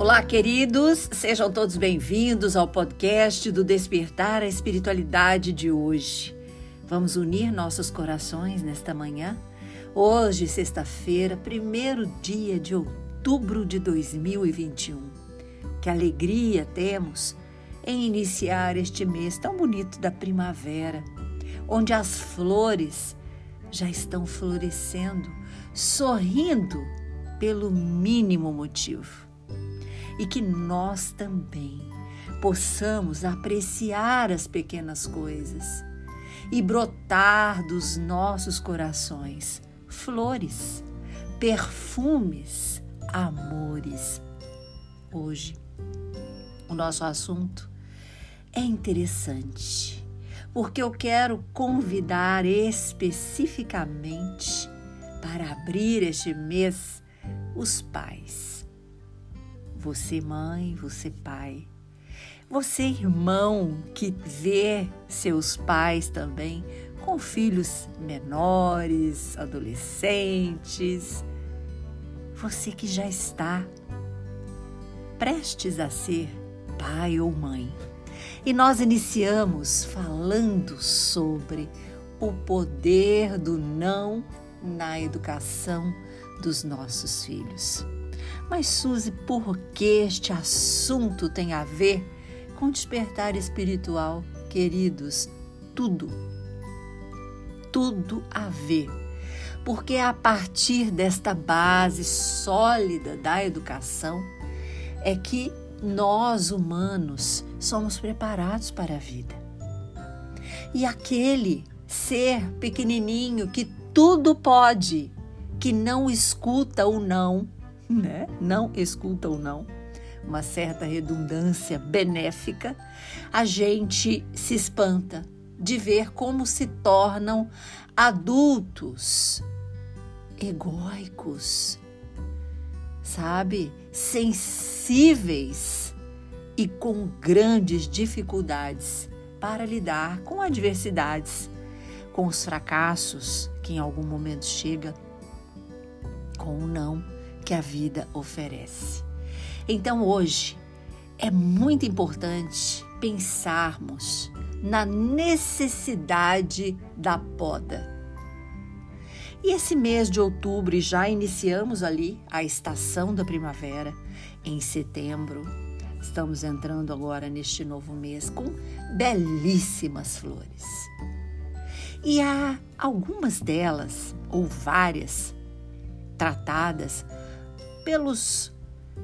Olá, queridos, sejam todos bem-vindos ao podcast do Despertar a Espiritualidade de hoje. Vamos unir nossos corações nesta manhã? Hoje, sexta-feira, primeiro dia de outubro de 2021. Que alegria temos em iniciar este mês tão bonito da primavera, onde as flores já estão florescendo, sorrindo pelo mínimo motivo e que nós também possamos apreciar as pequenas coisas e brotar dos nossos corações flores, perfumes, amores. Hoje, o nosso assunto é interessante, porque eu quero convidar especificamente para abrir este mês os pais você, mãe, você, pai. Você, irmão, que vê seus pais também com filhos menores, adolescentes. Você que já está prestes a ser pai ou mãe. E nós iniciamos falando sobre o poder do não na educação dos nossos filhos. Mas, Suzy, por que este assunto tem a ver com despertar espiritual? Queridos, tudo. Tudo a ver. Porque a partir desta base sólida da educação é que nós humanos somos preparados para a vida. E aquele ser pequenininho que tudo pode, que não escuta o não, né? Não escuta ou não, uma certa redundância benéfica, a gente se espanta de ver como se tornam adultos egóicos, sabe? Sensíveis e com grandes dificuldades para lidar com adversidades, com os fracassos que em algum momento chega, com o não que a vida oferece. Então hoje é muito importante pensarmos na necessidade da poda. E esse mês de outubro, já iniciamos ali a estação da primavera, em setembro, estamos entrando agora neste novo mês com belíssimas flores. E há algumas delas, ou várias, tratadas pelos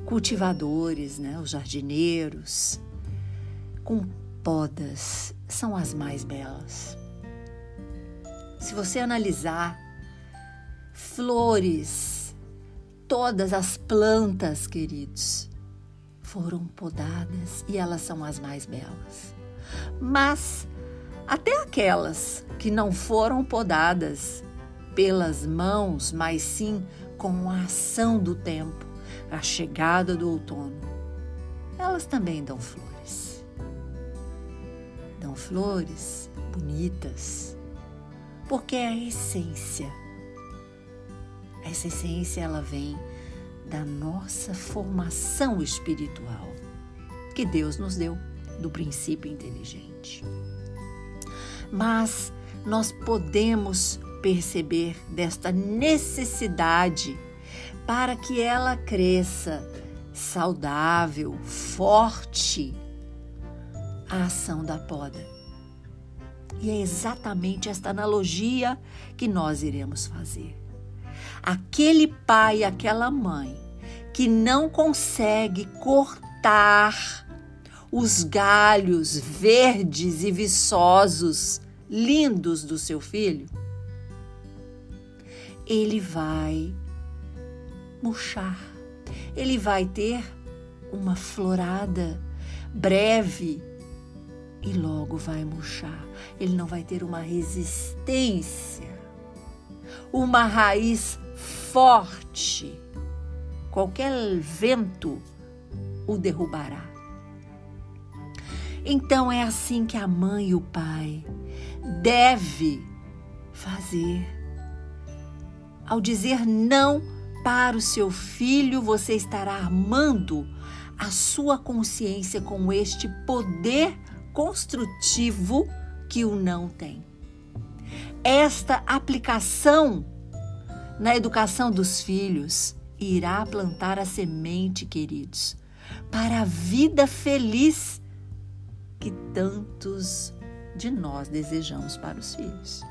cultivadores, né, os jardineiros, com podas, são as mais belas. Se você analisar flores, todas as plantas, queridos, foram podadas e elas são as mais belas. Mas até aquelas que não foram podadas pelas mãos, mas sim com a ação do tempo, a chegada do outono, elas também dão flores. Dão flores bonitas, porque é a essência. Essa essência ela vem da nossa formação espiritual que Deus nos deu do princípio inteligente. Mas nós podemos perceber desta necessidade para que ela cresça saudável, forte, a ação da poda. E é exatamente esta analogia que nós iremos fazer. Aquele pai, aquela mãe que não consegue cortar os galhos verdes e viçosos, lindos do seu filho, ele vai murchar. Ele vai ter uma florada breve e logo vai murchar. Ele não vai ter uma resistência, uma raiz forte. Qualquer vento o derrubará. Então é assim que a mãe e o pai deve fazer ao dizer não para o seu filho, você estará armando a sua consciência com este poder construtivo que o não tem. Esta aplicação na educação dos filhos irá plantar a semente, queridos, para a vida feliz que tantos de nós desejamos para os filhos.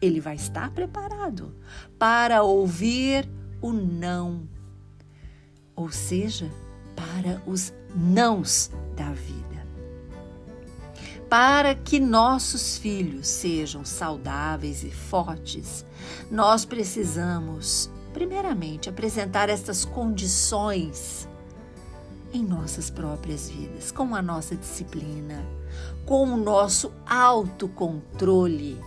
Ele vai estar preparado para ouvir o não, ou seja, para os nãos da vida. Para que nossos filhos sejam saudáveis e fortes, nós precisamos, primeiramente, apresentar estas condições em nossas próprias vidas, com a nossa disciplina, com o nosso autocontrole.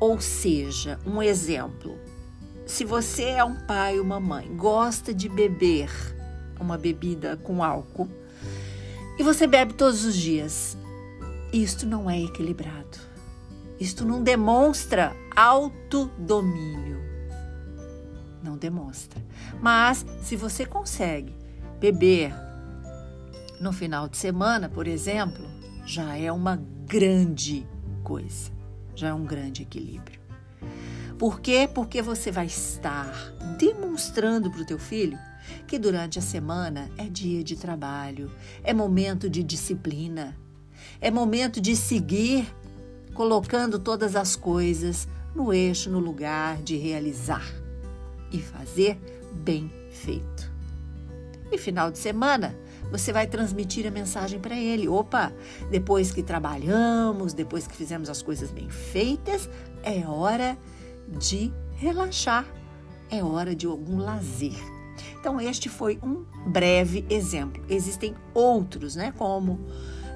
Ou seja, um exemplo: se você é um pai ou uma mãe, gosta de beber uma bebida com álcool e você bebe todos os dias, isto não é equilibrado. Isto não demonstra autodomínio. Não demonstra. Mas se você consegue beber no final de semana, por exemplo, já é uma grande coisa, já é um grande equilíbrio. Por quê? Porque você vai estar demonstrando para o teu filho que durante a semana é dia de trabalho, é momento de disciplina, é momento de seguir colocando todas as coisas no eixo, no lugar de realizar e fazer bem feito. E final de semana, você vai transmitir a mensagem para ele: opa, depois que trabalhamos, depois que fizemos as coisas bem feitas, é hora de relaxar, é hora de algum lazer. Então, este foi um breve exemplo. Existem outros, né? Como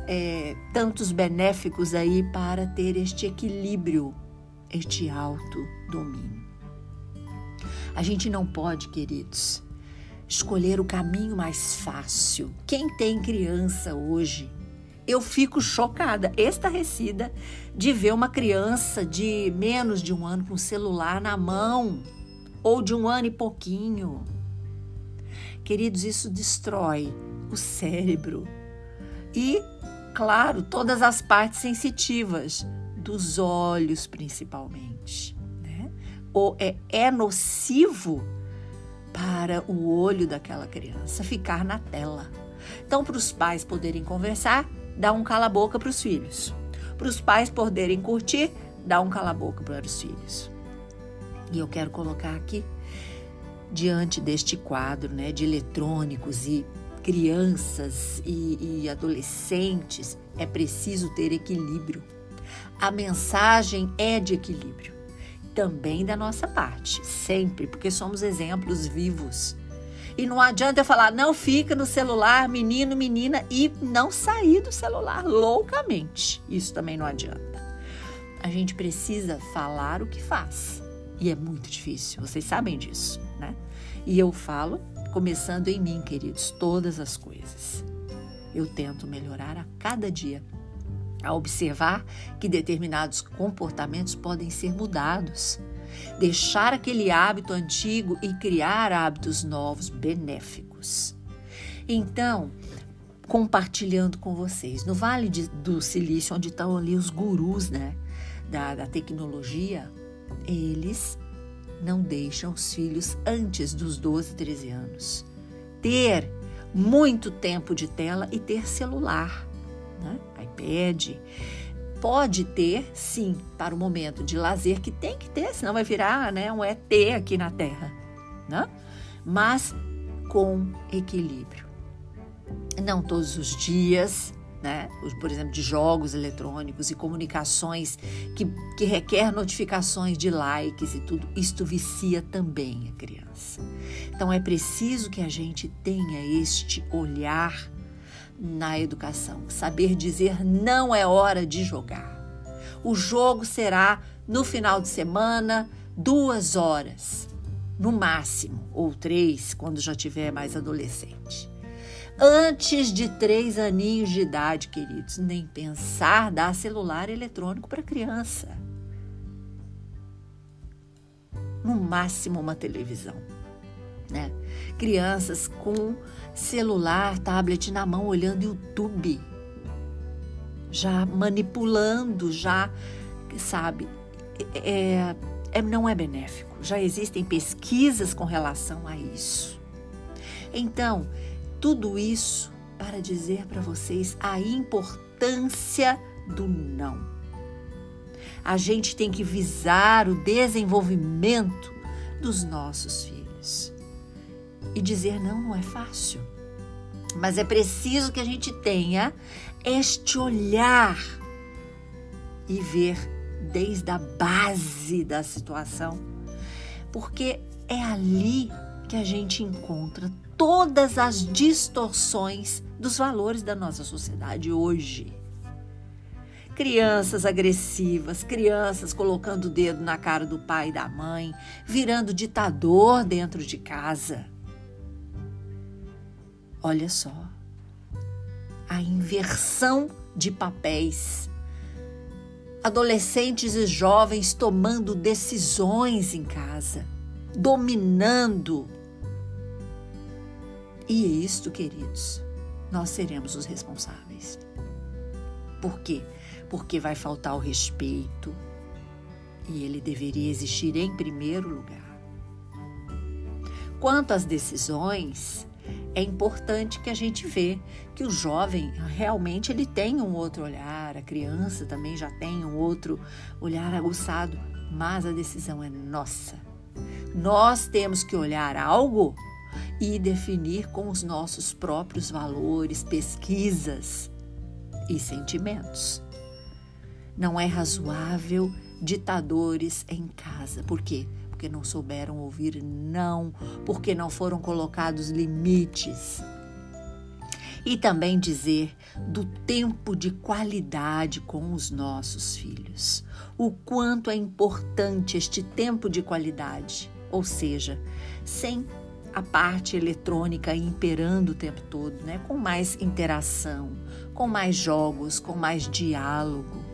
é, tantos benéficos aí para ter este equilíbrio, este alto domínio. A gente não pode, queridos, escolher o caminho mais fácil. Quem tem criança hoje, eu fico chocada, estarrecida, de ver uma criança de menos de um ano com celular na mão, ou de um ano e pouquinho. Queridos, isso destrói o cérebro e, claro, todas as partes sensitivas, dos olhos principalmente. Né? Ou é, é nocivo para o olho daquela criança ficar na tela. Então, para os pais poderem conversar, dá um cala-boca para os filhos. Para os pais poderem curtir, dá um cala-boca para os filhos. E eu quero colocar aqui, diante deste quadro né, de eletrônicos e crianças e, e adolescentes, é preciso ter equilíbrio. A mensagem é de equilíbrio também da nossa parte, sempre, porque somos exemplos vivos. E não adianta eu falar, não fica no celular, menino, menina, e não sair do celular loucamente. Isso também não adianta. A gente precisa falar o que faz. E é muito difícil, vocês sabem disso, né? E eu falo, começando em mim, queridos, todas as coisas. Eu tento melhorar a cada dia a observar que determinados comportamentos podem ser mudados, deixar aquele hábito antigo e criar hábitos novos benéficos. Então, compartilhando com vocês, no Vale de, do Silício, onde estão ali os gurus né, da, da tecnologia, eles não deixam os filhos antes dos 12, 13 anos ter muito tempo de tela e ter celular né? iPad. Pode ter, sim, para o momento de lazer que tem que ter, senão vai virar né, um ET aqui na Terra. Né? Mas com equilíbrio. Não todos os dias, né? por exemplo, de jogos eletrônicos e comunicações que, que requer notificações de likes e tudo, isto vicia também a criança. Então é preciso que a gente tenha este olhar na educação. Saber dizer não é hora de jogar. O jogo será no final de semana, duas horas, no máximo, ou três, quando já tiver mais adolescente. Antes de três aninhos de idade, queridos, nem pensar dar celular eletrônico para criança. No máximo, uma televisão. Né? Crianças com celular, tablet na mão, olhando YouTube, já manipulando, já, sabe, é, é, não é benéfico. Já existem pesquisas com relação a isso. Então, tudo isso para dizer para vocês a importância do não. A gente tem que visar o desenvolvimento dos nossos filhos. E dizer não não é fácil. Mas é preciso que a gente tenha este olhar e ver desde a base da situação, porque é ali que a gente encontra todas as distorções dos valores da nossa sociedade hoje. Crianças agressivas, crianças colocando o dedo na cara do pai e da mãe, virando ditador dentro de casa. Olha só, a inversão de papéis. Adolescentes e jovens tomando decisões em casa, dominando. E isto, queridos, nós seremos os responsáveis. Por quê? Porque vai faltar o respeito e ele deveria existir em primeiro lugar. Quanto às decisões, é importante que a gente vê que o jovem realmente ele tem um outro olhar, a criança também já tem um outro olhar aguçado, mas a decisão é nossa. Nós temos que olhar algo e definir com os nossos próprios valores, pesquisas e sentimentos. Não é razoável ditadores em casa. Por quê? Porque não souberam ouvir não, porque não foram colocados limites. E também dizer do tempo de qualidade com os nossos filhos. O quanto é importante este tempo de qualidade, ou seja, sem a parte eletrônica imperando o tempo todo, né? com mais interação, com mais jogos, com mais diálogo.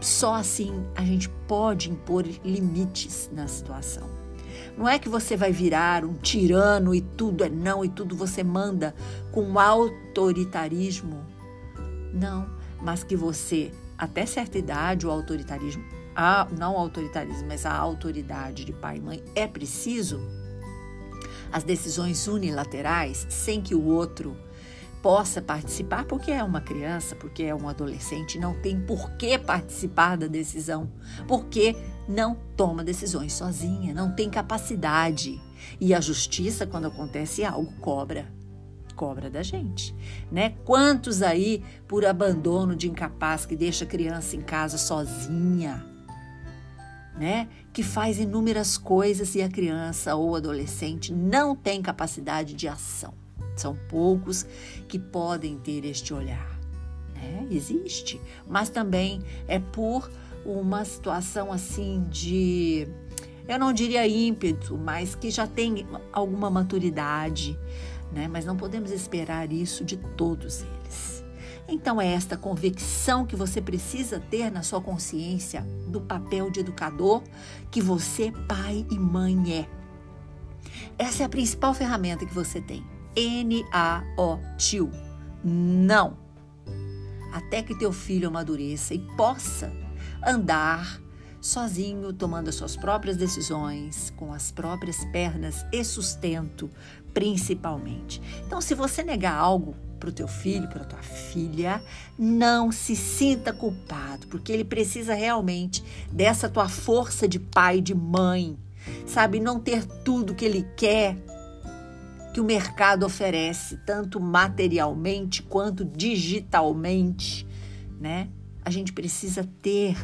Só assim a gente pode impor limites na situação. Não é que você vai virar um tirano e tudo é não e tudo você manda com autoritarismo. Não, mas que você, até certa idade, o autoritarismo, a, não o autoritarismo, mas a autoridade de pai e mãe é preciso as decisões unilaterais sem que o outro possa participar, porque é uma criança, porque é um adolescente, não tem por que participar da decisão, porque não toma decisões sozinha, não tem capacidade. E a justiça, quando acontece algo, cobra. Cobra da gente, né? Quantos aí por abandono de incapaz que deixa a criança em casa sozinha, né? Que faz inúmeras coisas e a criança ou adolescente não tem capacidade de ação. São poucos que podem ter este olhar. Né? Existe, mas também é por uma situação assim de, eu não diria ímpeto, mas que já tem alguma maturidade, né? Mas não podemos esperar isso de todos eles. Então é esta convicção que você precisa ter na sua consciência do papel de educador que você, pai e mãe, é. Essa é a principal ferramenta que você tem. N-A-O-Tio. Não. Até que teu filho amadureça e possa andar sozinho, tomando as suas próprias decisões, com as próprias pernas e sustento, principalmente. Então, se você negar algo para o teu filho, para a tua filha, não se sinta culpado, porque ele precisa realmente dessa tua força de pai, de mãe, sabe? Não ter tudo que ele quer que o mercado oferece, tanto materialmente quanto digitalmente, né? A gente precisa ter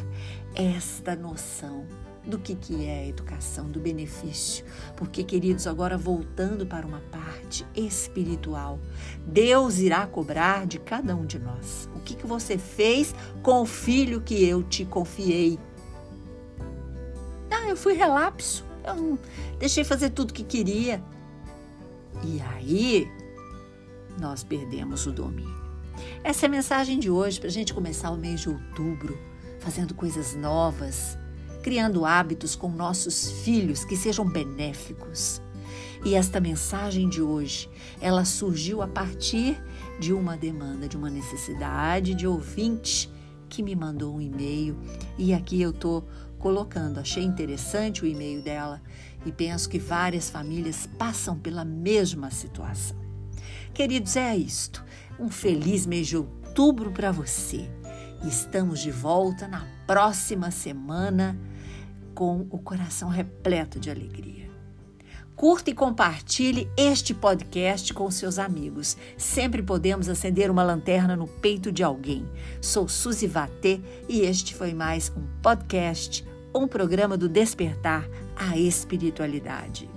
esta noção do que, que é a educação, do benefício. Porque, queridos, agora voltando para uma parte espiritual, Deus irá cobrar de cada um de nós. O que, que você fez com o filho que eu te confiei? Ah, eu fui relapso, eu deixei fazer tudo que queria. E aí, nós perdemos o domínio. Essa é a mensagem de hoje para a gente começar o mês de outubro fazendo coisas novas criando hábitos com nossos filhos que sejam benéficos. E esta mensagem de hoje, ela surgiu a partir de uma demanda, de uma necessidade de ouvinte que me mandou um e-mail e aqui eu tô colocando. Achei interessante o e-mail dela e penso que várias famílias passam pela mesma situação. Queridos, é isto. Um feliz mês de outubro para você. Estamos de volta na próxima semana com o coração repleto de alegria. Curta e compartilhe este podcast com seus amigos. Sempre podemos acender uma lanterna no peito de alguém. Sou Suzy Vatê e este foi mais um podcast, um programa do Despertar a Espiritualidade.